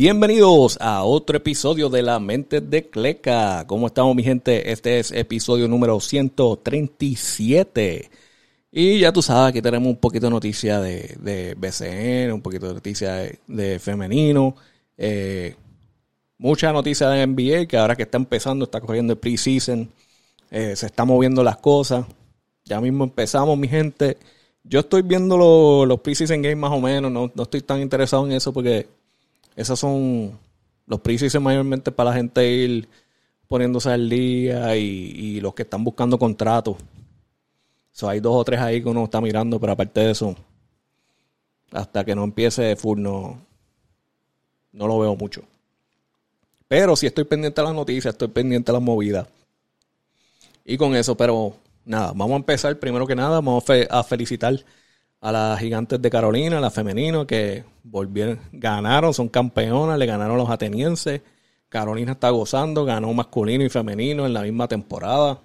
Bienvenidos a otro episodio de La Mente de Cleca. ¿Cómo estamos, mi gente? Este es episodio número 137. Y ya tú sabes, que tenemos un poquito de noticia de, de BCN, un poquito de noticia de, femenino. Eh, mucha noticia de NBA, que ahora que está empezando, está corriendo el preseason. Eh, se están moviendo las cosas. Ya mismo empezamos, mi gente. Yo estoy viendo los preseason games más o menos. No, no estoy tan interesado en eso porque esos son los precios mayormente para la gente ir poniéndose al día y, los que están buscando contratos. So, hay dos o tres ahí que uno está mirando, pero aparte de eso, hasta que no empiece full no, no lo veo mucho. Pero si estoy pendiente de las noticias, estoy pendiente de las movidas. Y con eso, pero nada, vamos a empezar primero que nada, vamos a felicitar a las gigantes de Carolina, la femenino, que volvieron, ganaron, son campeonas, le ganaron a los atenienses. Carolina está gozando, ganó masculino y femenino en la misma temporada.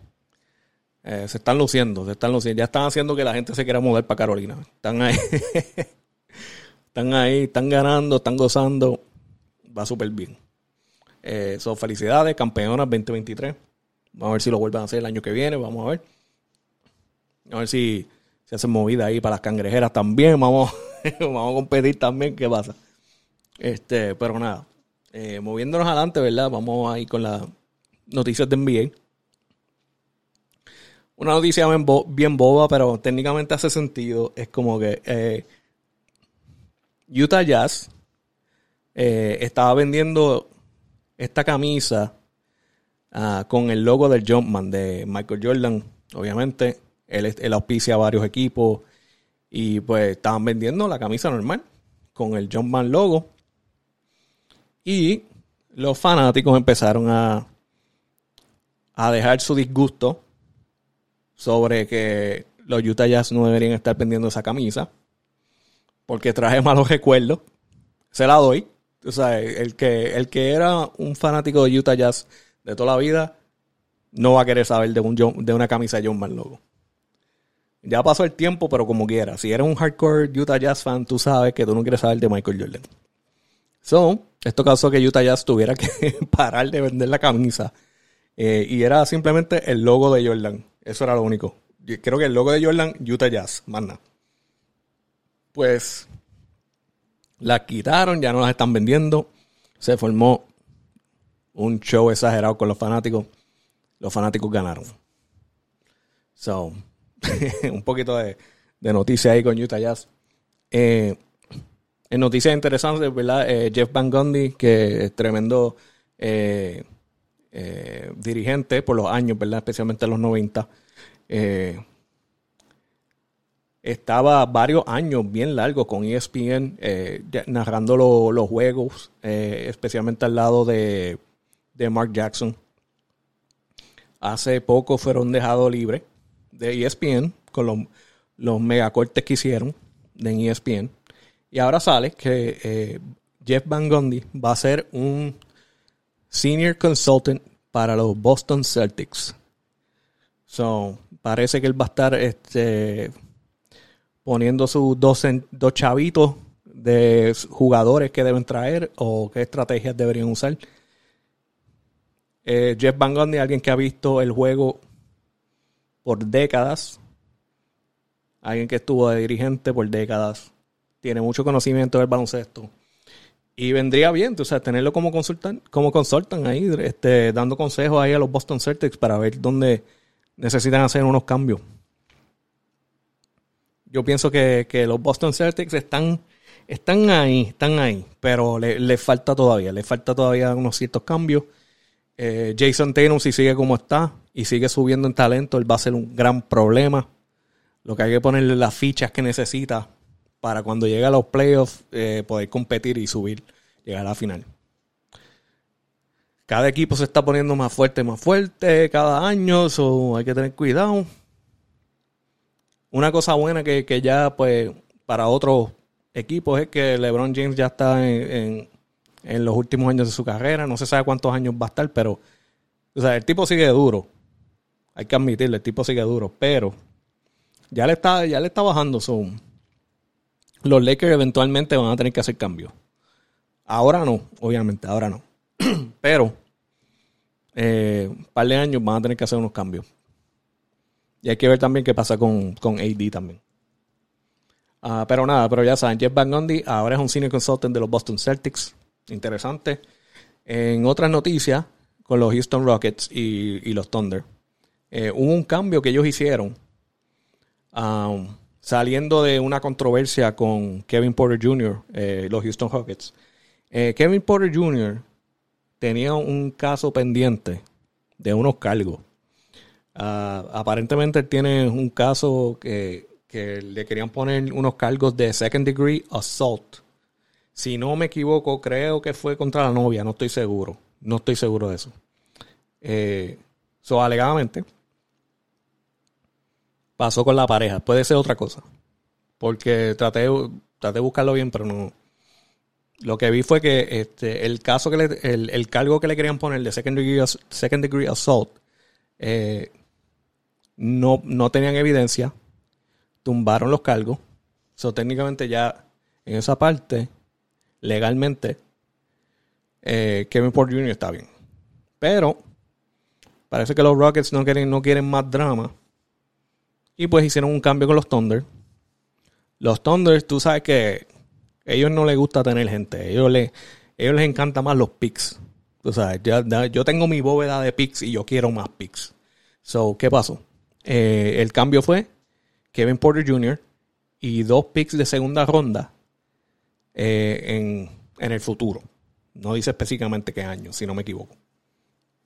Eh, se están luciendo, se están luciendo. Ya están haciendo que la gente se quiera mudar para Carolina. Están ahí. están ahí, están ganando, están gozando. Va súper bien. Eh, felicidades, campeonas 2023. Vamos a ver si lo vuelven a hacer el año que viene. Vamos a ver. A ver si se hacen movida ahí para las cangrejeras también. Vamos, vamos a competir también. ¿Qué pasa? Este, pero nada. Eh, moviéndonos adelante, ¿verdad? Vamos a ir con las noticias de NBA. Una noticia bien, boba, pero técnicamente hace sentido. Es como que eh, Utah Jazz eh, estaba vendiendo esta camisa ah, con el logo del Jumpman de Michael Jordan, obviamente. Él, auspicia a varios equipos y pues estaban vendiendo la camisa normal con el Jumpman logo. Y los fanáticos empezaron a, a dejar su disgusto sobre que los Utah Jazz no deberían estar vendiendo esa camisa porque traje malos recuerdos. Se la doy. O sea, el que, el que era un fanático de Utah Jazz de toda la vida no va a querer saber de, un, de una camisa John Logo. Ya pasó el tiempo, pero como quiera. Si eres un hardcore Utah Jazz fan, tú sabes que tú no quieres saber de Michael Jordan. So, esto causó que Utah Jazz tuviera que parar de vender la camisa. Eh, y era simplemente el logo de Jordan. Eso era lo único. creo que el logo de Jordan, Utah Jazz, más nada. Pues la quitaron, ya no las están vendiendo. Se formó un show exagerado con los fanáticos. Los fanáticos ganaron. So, un poquito de, de noticias ahí con Utah Jazz. Eh, en noticias interesantes, ¿verdad? Eh, Jeff Van Gundy, que es tremendo eh, dirigente por los años, ¿verdad? Especialmente en los 90. estaba varios años bien largos con ESPN narrando los juegos, especialmente al lado de, de Mark Jackson. Hace poco fueron dejados libres de ESPN con los, los megacortes que hicieron de ESPN. Y ahora sale que eh, Jeff Van Gundy va a ser un senior consultant para los Boston Celtics. So, parece que él va a estar este, poniendo sus dos, dos chavitos de jugadores que deben traer o qué estrategias deberían usar. Eh, Jeff Van Gundy, alguien que ha visto el juego por décadas. Alguien que estuvo dirigente por décadas. Tiene mucho conocimiento del baloncesto. Y vendría bien, o sea, tenerlo como consultan, como consultan ahí, este, dando consejos ahí a los Boston Celtics para ver dónde necesitan hacer unos cambios. Yo pienso que, los Boston Celtics están, están ahí, están ahí, pero les le falta todavía, le falta todavía unos ciertos cambios. Eh, Jason Tatum, si sigue como está y sigue subiendo en talento, él va a ser un gran problema. Lo que hay que ponerle las fichas que necesita para cuando llegue a los playoffs eh, poder competir y subir, llegar a la final. Cada equipo se está poniendo más fuerte, más fuerte cada año, so hay que tener cuidado. Una cosa buena que, que ya, pues, para otros equipos es que LeBron James ya está en, los últimos años de su carrera. No se sabe cuántos años va a estar, pero o sea, el tipo sigue duro. Hay que admitirlo, el tipo sigue duro. Pero ya le está, ya le está bajando. su los Lakers eventualmente van a tener que hacer cambios. Ahora no, obviamente, ahora no. pero eh, un par de años van a tener que hacer unos cambios. Y hay que ver también qué pasa con, con AD también. Ah, pero nada, pero ya saben, Jeff Van Gundy ahora es un senior consultant de los Boston Celtics. Interesante. En otras noticias, con los Houston Rockets y, los Thunder, eh, hubo un cambio que ellos hicieron um, saliendo de una controversia con Kevin Porter Jr., eh, los Houston Rockets. Eh, Kevin Porter Jr. tenía un caso pendiente de unos cargos. Ah, aparentemente tiene un caso que que le querían poner unos cargos de second degree assault. Si no me equivoco, creo que fue contra la novia, no estoy seguro. No estoy seguro de eso. Eh, so, alegadamente, pasó con la pareja. Puede ser otra cosa. Porque traté, traté de buscarlo bien, pero no. Lo que vi fue que este, el caso que le, el, cargo que le querían poner de second degree, second degree assault eh, no, no tenían evidencia tumbaron los cargos. So, técnicamente ya en esa parte, legalmente, eh, Kevin Porter Jr. está bien. Pero parece que los Rockets no quieren, no quieren más drama. Y pues hicieron un cambio con los Thunder. Los Thunder, tú sabes que ellos no les gusta tener gente. Ellos, les, ellos les encanta más los picks. Tú sabes, yo tengo mi bóveda de picks y yo quiero más picks. So, ¿qué pasó? Eh, el cambio fue Kevin Porter Jr. y dos picks de segunda ronda eh, en, el futuro. No dice específicamente qué año, si no me equivoco.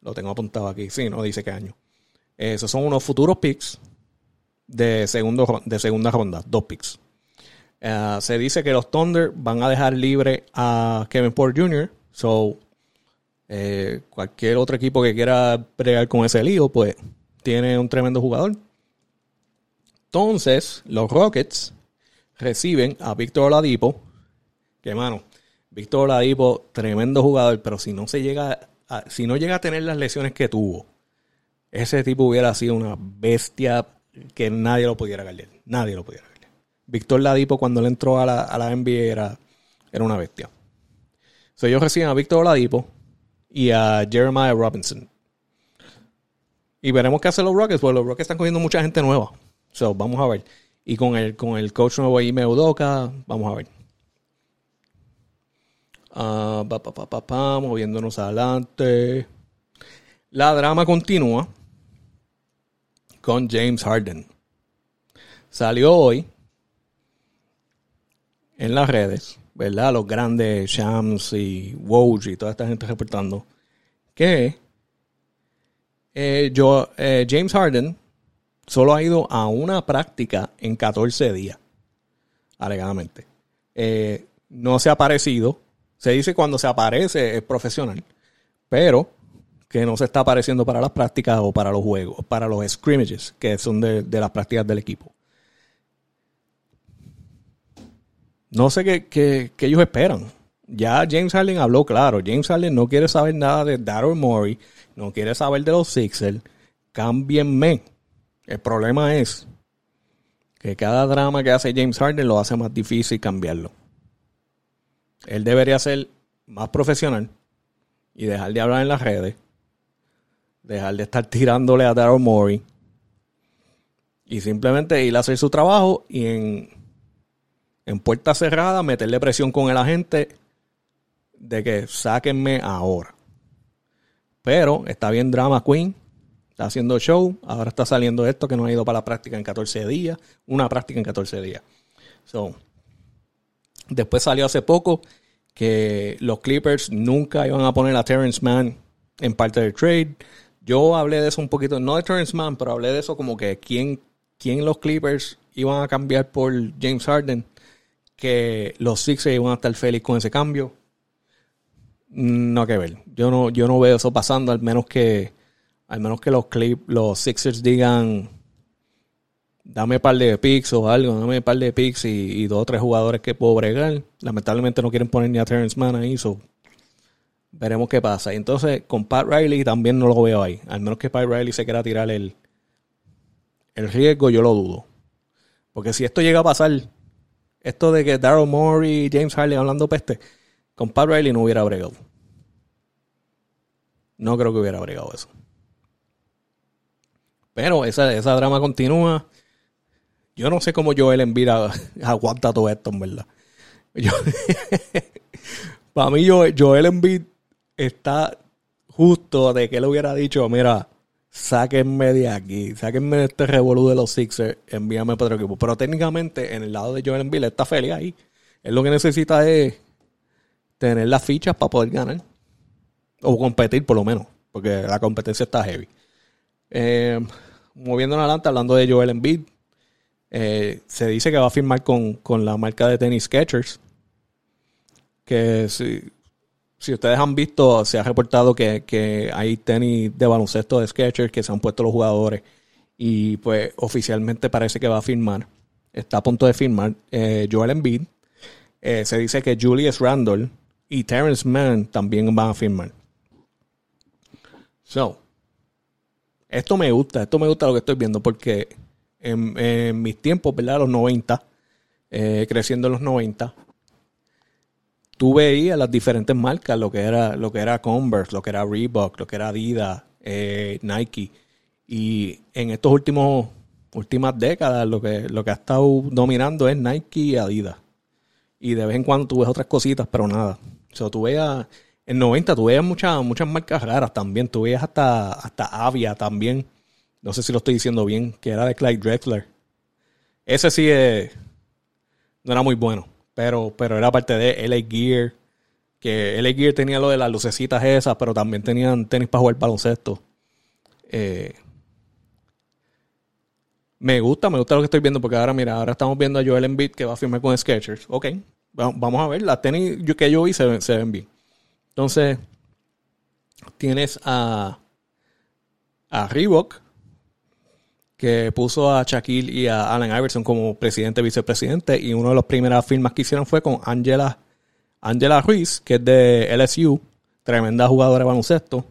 Lo tengo apuntado aquí. Sí, no dice qué año. Esos son unos futuros picks de, de segunda ronda, dos picks. Eh, se dice que los Thunder van a dejar libre a Kevin Porter Jr. So, eh, cualquier otro equipo que quiera pregar con ese lío, pues tiene un tremendo jugador. Entonces, los Rockets reciben a Víctor Oladipo, que mano, Víctor Oladipo, tremendo jugador, pero si no se llega si no llega a tener las lesiones que tuvo, ese tipo hubiera sido una bestia que nadie lo pudiera ganar. Nadie lo pudiera ganar. Víctor Oladipo cuando él entró a la, a la NBA era, era una bestia. So, ellos reciben a Víctor Oladipo y a Jeremiah Robinson. Y veremos qué hacen los Rockets, porque los Rockets están cogiendo mucha gente nueva. So, vamos a ver. Y con el, con el coach nuevo ahí, Meudoka, vamos a ver. Uh, pa, pa, pa, moviéndonos adelante. La drama continúa con James Harden. Salió hoy en las redes, ¿verdad? Los grandes Shams y Woj y toda esta gente reportando que eh, yo, eh, James Harden solo ha ido a una práctica en 14 días, alegadamente. Eh, no se ha aparecido. Se dice cuando se aparece es profesional, pero que no se está apareciendo para las prácticas o para los juegos, para los scrimmages, que son de, las prácticas del equipo. No sé qué, ellos esperan. Ya James Harden habló claro. James Harden no quiere saber nada de Daryl Morey, no quiere saber de los Sixers. Cámbienme. El problema es que cada drama que hace James Harden lo hace más difícil cambiarlo. Él debería ser más profesional y dejar de hablar en las redes, dejar de estar tirándole a Daryl Morey y simplemente ir a hacer su trabajo y en, puerta cerrada meterle presión con el agente de que sáquenme ahora. Pero está bien Drama Queen está haciendo show, ahora está saliendo esto que no ha ido para la práctica en 14 días, una práctica en 14 días. So, después salió hace poco que los Clippers nunca iban a poner a Terrence Mann en parte del trade. Yo hablé de eso un poquito, no de Terrence Mann, pero hablé de eso como que quién, quién los Clippers iban a cambiar por James Harden, que los Sixers iban a estar felices con ese cambio. No que ver. Yo no, yo no veo eso pasando, al menos que al menos que los, clip, los Sixers digan, dame un par de picks o algo, dame un par de picks y, dos o tres jugadores que puedo bregar. Lamentablemente no quieren poner ni a Terrence Mann ahí, so veremos qué pasa. entonces con Pat Riley también no lo veo ahí. Al menos que Pat Riley se quiera tirar el, el riesgo, yo lo dudo. Porque si esto llega a pasar, esto de que Daryl Morey y James Harley hablando peste, con Pat Riley no hubiera bregado. No creo que hubiera bregado eso. Pero esa, esa drama continúa. Yo no sé cómo Joel Embiid aguanta todo esto, en verdad. para mí, Joel Embiid está justo de que él hubiera dicho, mira, sáquenme de aquí, sáquenme de este revolú de los Sixers, envíame para otro equipo. Pero técnicamente, en el lado de Joel Embiid, está feliz ahí. Él lo que necesita es tener las fichas para poder ganar. O competir, por lo menos. Porque la competencia está heavy. Eh, moviéndonos adelante, hablando de Joel Embiid, eh, se dice que va a firmar con, la marca de tenis Skechers. Que si, si, ustedes han visto, se ha reportado que, hay tenis de baloncesto de Skechers que se han puesto los jugadores. Y pues oficialmente parece que va a firmar. Está a punto de firmar eh, Joel Embiid. Eh, se dice que Julius Randle y Terrence Mann también van a firmar. So, esto me gusta, esto me gusta lo que estoy viendo porque en, mis tiempos, ¿verdad? Los 90, eh, creciendo en los 90, tú veías las diferentes marcas, lo que era, lo que era Converse, lo que era Reebok, lo que era Adidas, eh, Nike. Y en estos últimos últimas décadas lo que, lo que ha estado dominando es Nike y Adidas. Y de vez en cuando tú ves otras cositas, pero nada. O sea, tú veías, en 90 tú veías muchas, muchas marcas raras también. Tú veías hasta, hasta Avia también no sé si lo estoy diciendo bien, que era de Clyde Drexler. Ese sí no era muy bueno, pero, pero era parte de LA Gear, que LA Gear tenía lo de las lucecitas esas, pero también tenían tenis para jugar baloncesto. Eh, me gusta, me gusta lo que estoy viendo, porque ahora, mira, ahora estamos viendo a Joel Embiid que va a firmar con Skechers. Ok, vamos a ver, las tenis que yo vi se, se ven bien. Entonces, tienes a, a Reebok, que puso a Shaquille y a Allen Iverson como presidente vicepresidente. Y una de las primeras firmas que hicieron fue con Angela, Angela Ruiz, que es de LSU, tremenda jugadora de baloncesto.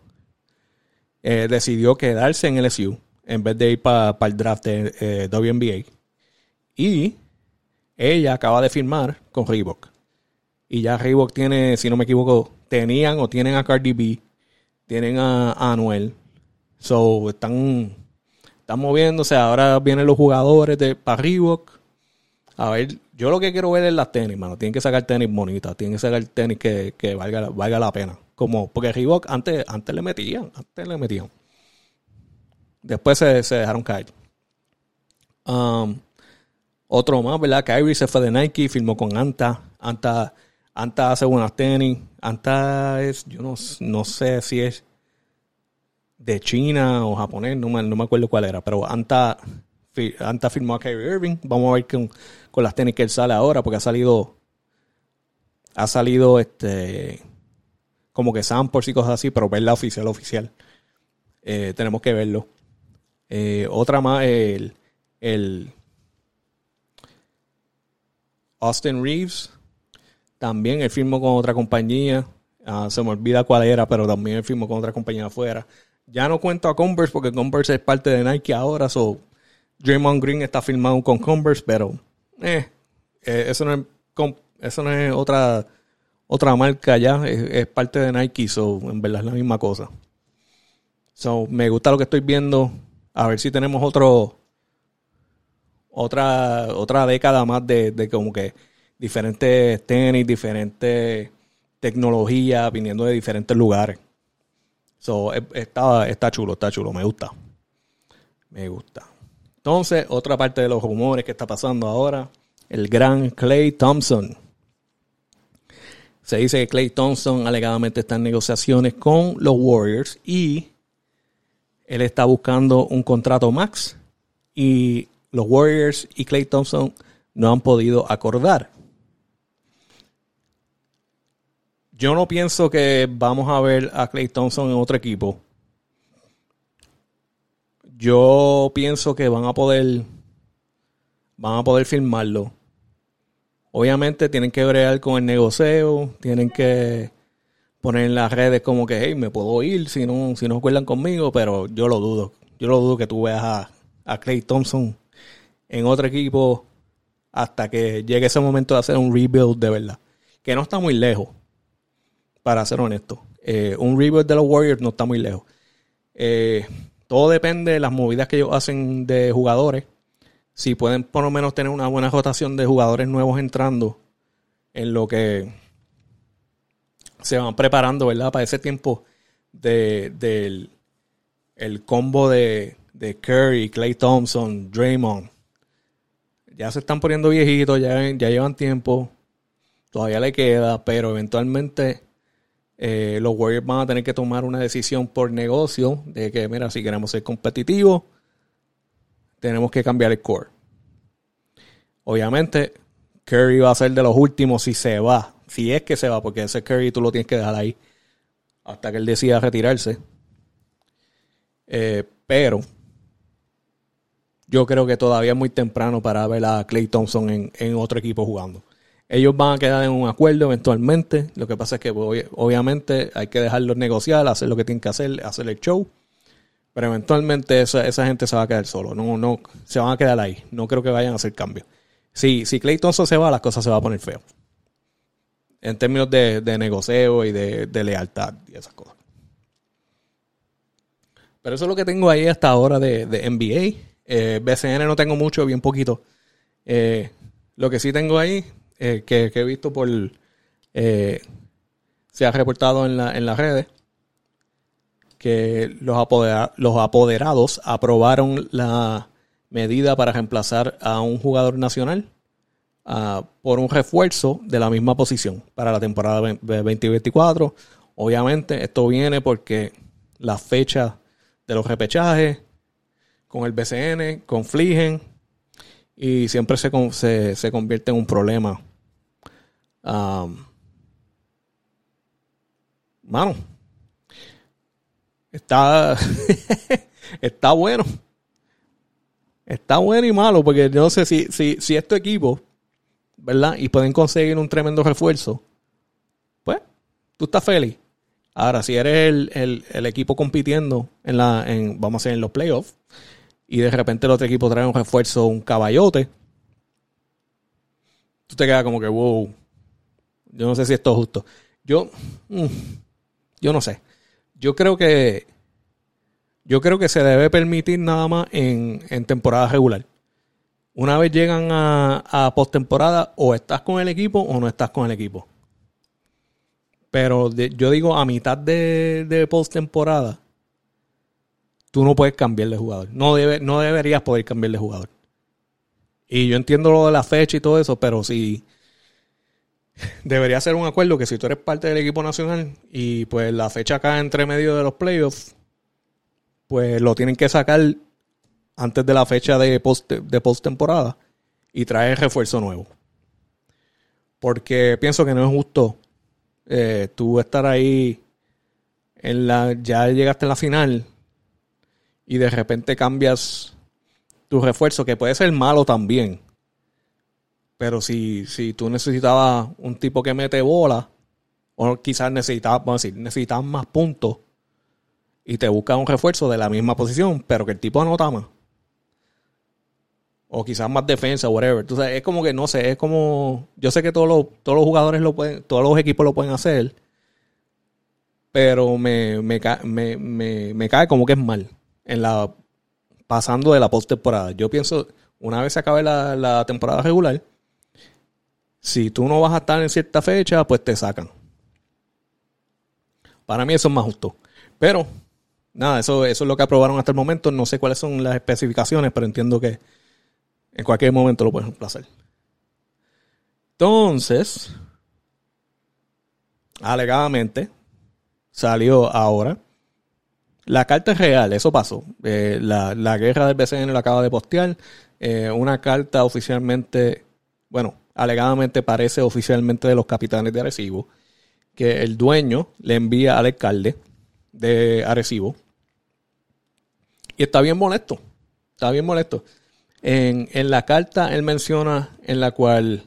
Eh, decidió quedarse en LSU en vez de ir para el draft de eh, WNBA. Y ella acaba de firmar con Reebok. Y ya Reebok tiene, si no me equivoco, tenían o tienen a Cardi B, tienen a, a Anuel. So, están están moviéndose. Ahora vienen los jugadores de para A ver, yo lo que quiero ver es las tenis, mano. Tienen que sacar tenis bonitas. Tienen que sacar tenis que, valga, valga la pena. Como, porque Reebok antes, antes le metían. Antes le metían. Después se, dejaron caer. Um, otro más, ¿verdad? Kyrie se fue de Nike, firmó con Anta. Anta, Anta hace buenas tenis. Anta es, yo no, no sé si es de China o japonés, no me, no me acuerdo cuál era, pero Anta, Anta firmó a Kyrie Irving. Vamos a ver con, con las tenis que él sale ahora, porque ha salido, ha salido este, como que samples y cosas así, pero verla oficial, oficial. Eh, tenemos que verlo. Eh, otra más, el, el Austin Reeves, también él firmó con otra compañía. Ah, se me olvida cuál era, pero también él firmó con otra compañía afuera. Ya no cuento a Converse porque Converse es parte de Nike ahora. So, Draymond Green está firmado con Converse, pero eh, eh, eso no es, eso no es otra, otra marca ya. Es, parte de Nike, so, en verdad es la misma cosa. So, me gusta lo que estoy viendo. A ver si tenemos otro otra otra década más de, de como que diferentes tenis, diferentes tecnologías viniendo de diferentes lugares. So, está, está chulo, está chulo, me gusta. Me gusta. Entonces, otra parte de los rumores que está pasando ahora, el gran Clay Thompson. Se dice que Clay Thompson alegadamente está en negociaciones con los Warriors y él está buscando un contrato max y los Warriors y Clay Thompson no han podido acordar. Yo no pienso que vamos a ver a Clay Thompson en otro equipo. Yo pienso que van a poder van a poder firmarlo. Obviamente tienen que bregar con el negocio, tienen que poner en las redes como que, hey, me puedo ir si no, si no acuerdan conmigo, pero yo lo dudo. Yo lo dudo que tú veas a, a Clay Thompson en otro equipo hasta que llegue ese momento de hacer un rebuild de verdad. Que no está muy lejos, para ser honesto. Eh, un rebuild de los Warriors no está muy lejos. Eh, todo depende de las movidas que ellos hacen de jugadores. Si pueden por lo menos tener una buena rotación de jugadores nuevos entrando en lo que se van preparando, ¿verdad? Para ese tiempo del el combo de, de Curry, Clay Thompson, Draymond. Ya se están poniendo viejitos, ya, ya llevan tiempo. Todavía le queda, pero eventualmente eh, los Warriors van a tener que tomar una decisión por negocio de que, mira, si queremos ser competitivos, tenemos que cambiar el core. Obviamente, Curry va a ser de los últimos si se va. Si es que se va, porque ese Curry tú lo tienes que dejar ahí hasta que él decida retirarse. Eh, pero yo creo que todavía es muy temprano para ver a Clay Thompson en, otro equipo jugando. Ellos van a quedar en un acuerdo eventualmente. Lo que pasa es que obviamente hay que dejarlos negociar, hacer lo que tienen que hacer, hacer el show. Pero eventualmente esa, gente se va a quedar solo. No, no, se van a quedar ahí. No creo que vayan a hacer cambios. Si, si Clay se va, las cosas se van a poner feo. En términos de, negocio y de, lealtad y esas cosas. Pero eso es lo que tengo ahí hasta ahora de, de NBA. Eh, BCN no tengo mucho, bien poquito. Eh, lo que sí tengo ahí, eh, que, he visto por. se ha reportado en, la, en las redes, que los, los apoderados aprobaron la medida para reemplazar a un jugador nacional ah, por un refuerzo de la misma posición para la temporada 2024. Obviamente, esto viene porque la fecha de los repechajes con el BCN, confligen y siempre se, se, convierte en un problema. Mano, está, está bueno. Está bueno y malo, porque yo no sé si, si, si es tu equipo, ¿verdad? Y pueden conseguir un tremendo refuerzo, pues tú estás feliz. Ahora, si eres el, el, equipo compitiendo en la, en, vamos a decir, en los playoffs, y de repente el otro equipo trae un refuerzo, un caballote, tú te quedas como que, wow, yo no sé si esto es justo. Yo, mm, yo no sé. Yo creo que, yo creo que se debe permitir nada más en, temporada regular. Una vez llegan a, a postemporada, o estás con el equipo o no estás con el equipo. Pero yo digo, a mitad de, de postemporada, tú no puedes cambiar de jugador. No, debe, no deberías poder cambiar de jugador. Y yo entiendo lo de la fecha y todo eso, pero si debería ser un acuerdo que si tú eres parte del equipo nacional y pues la fecha cae entre medio de los playoffs, pues lo tienen que sacar antes de la fecha de post, de postemporada y traer refuerzo nuevo. Porque pienso que no es justo eh, tú estar ahí en la ya llegaste a la final y de repente cambias tu refuerzo, que puede ser malo también. Pero si, si tú necesitabas un tipo que mete bola, o quizás necesitabas, decir, necesitabas más puntos, y te buscas un refuerzo de la misma posición, pero que el tipo anota más. O quizás más defensa, whatever. Entonces, es como que no sé, es como. Yo sé que todos los, todos los jugadores lo pueden, todos los equipos lo pueden hacer. Pero me, me, me, me cae como que es mal en la pasando de la postemporada. Yo pienso, una vez se acabe la, temporada regular, si tú no vas a estar en cierta fecha, pues te sacan. Para mí eso es más justo. Pero, nada, eso, eso es lo que aprobaron hasta el momento. No sé cuáles son las especificaciones, pero entiendo que en cualquier momento lo pueden hacer. Entonces, alegadamente, salió ahora la carta es real, eso pasó. Eh, la, guerra del BCN lo acaba de postear. Eh, una carta oficialmente, bueno, alegadamente parece oficialmente de los capitanes de Arecibo, que el dueño le envía al alcalde de Arecibo. Y está bien molesto. Está bien molesto. En, en la carta él menciona en la cual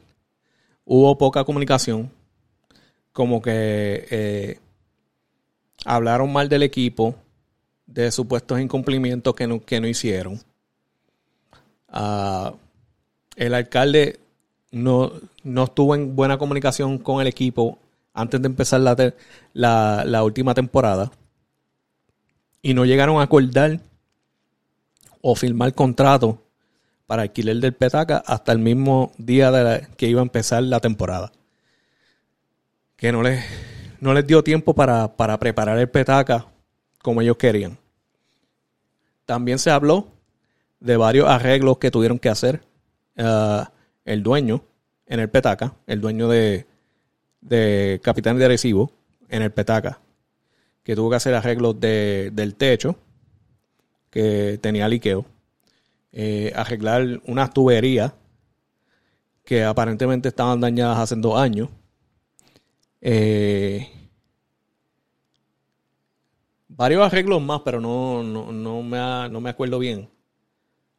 hubo poca comunicación, como que eh, hablaron mal del equipo, de supuestos incumplimientos que no, que no hicieron. Ah, el alcalde no, no, estuvo en buena comunicación con el equipo antes de empezar la, la, última temporada y no llegaron a acordar o firmar contrato para alquiler del petaca hasta el mismo día de que iba a empezar la temporada. Que no les, no les dio tiempo para, preparar el petaca como ellos querían. También se habló de varios arreglos que tuvieron que hacer uh, el dueño en el petaca, el dueño de, de Capitán de Arecibo en el petaca, que tuvo que hacer arreglos de, del techo que tenía liqueo eh, arreglar unas tuberías que aparentemente estaban dañadas hace dos años. Eh, varios arreglos más, pero no, no, me, no me acuerdo bien.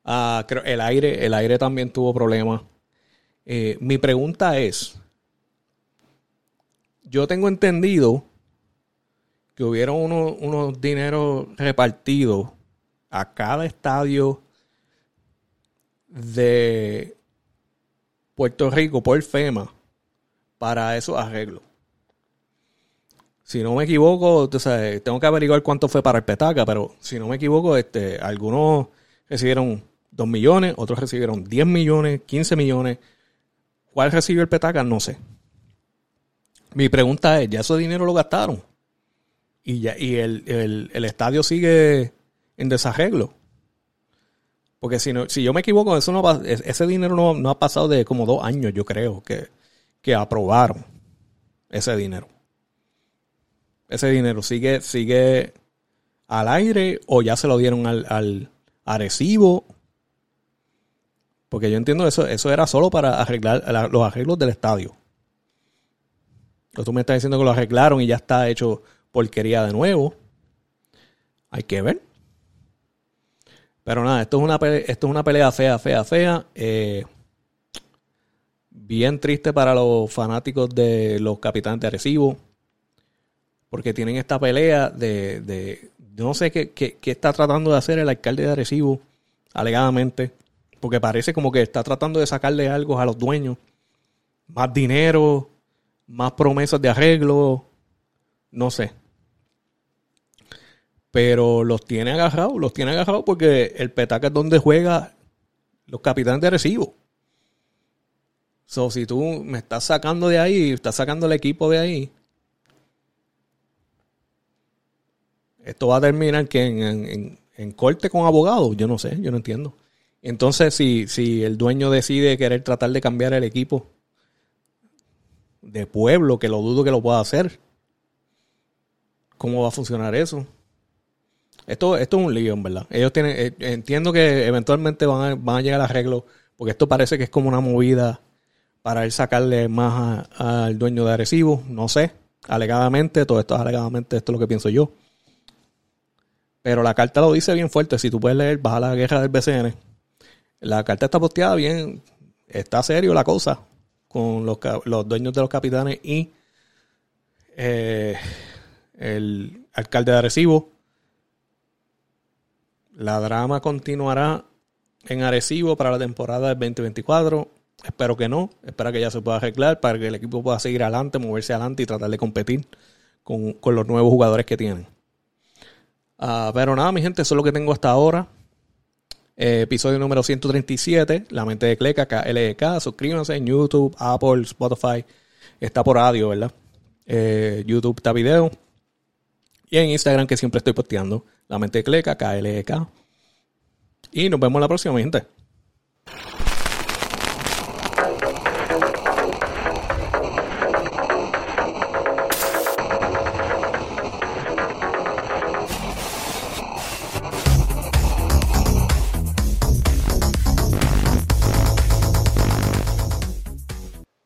Ah, creo, el aire, el aire también tuvo problemas. Eh, mi pregunta es, yo tengo entendido que hubieron unos, unos dineros repartidos a cada estadio de Puerto Rico por FEMA para esos arreglos. Si no me equivoco, tengo que averiguar cuánto fue para el petaca, pero si no me equivoco, este, algunos recibieron 2 millones, otros recibieron 10 millones, 15 millones. ¿Cuál recibió el petaca? No sé. Mi pregunta es, ¿ya ese dinero lo gastaron? Y, ya, y el, el estadio sigue en desarreglo. Porque si, no, si yo me equivoco, eso no ese dinero no, ha pasado de como dos años, yo creo, que, que aprobaron ese dinero. Ese dinero sigue, sigue al aire o ya se lo dieron al, al. Porque yo entiendo eso, eso era solo para arreglar los arreglos del estadio. Tú me estás diciendo que lo arreglaron y ya está hecho porquería de nuevo. Hay que ver. Pero nada, esto es una pelea, esto es una pelea fea, fea, fea. Eh, bien triste para los fanáticos de los capitanes de Arecibo. Porque tienen esta pelea de. de no sé qué, qué, está tratando de hacer el alcalde de Arecibo, alegadamente. Porque parece como que está tratando de sacarle algo a los dueños. Más dinero, más promesas de arreglo. No sé pero los tiene agarrados, los tiene agarrados porque el petaca es donde juega los capitanes de recibo. So, si tú me estás sacando de ahí, estás sacando el equipo de ahí, esto va a terminar que en, corte con abogados, yo no sé, yo no entiendo. Entonces, si, si el dueño decide querer tratar de cambiar el equipo de pueblo, que lo dudo que lo pueda hacer, ¿cómo va a funcionar eso? Esto, esto es un lío, en verdad. Ellos tienen, eh, entiendo que eventualmente van a, van a llegar a arreglo, porque esto parece que es como una movida para él sacarle más al dueño de Arecibo, no sé, alegadamente, todo esto es alegadamente, esto es lo que pienso yo. Pero la carta lo dice bien fuerte, si tú puedes leer, baja la guerra del BCN. La carta está posteada bien, está serio la cosa con los, los dueños de los capitanes y eh, el alcalde de Arecibo la drama continuará en Arecibo para la temporada del 2024. Espero que no. Espero que ya se pueda arreglar para que el equipo pueda seguir adelante, moverse adelante y tratar de competir con, los nuevos jugadores que tienen. Ah, pero nada, mi gente, eso es lo que tengo hasta ahora. Eh, episodio número 137, La Mente de Cleca, KLK. Suscríbanse en YouTube, Apple, Spotify. Está por audio, ¿verdad? Eh, YouTube está video. Y en Instagram que siempre estoy posteando. La mente cleca, KLEK. Y nos vemos la próxima, gente.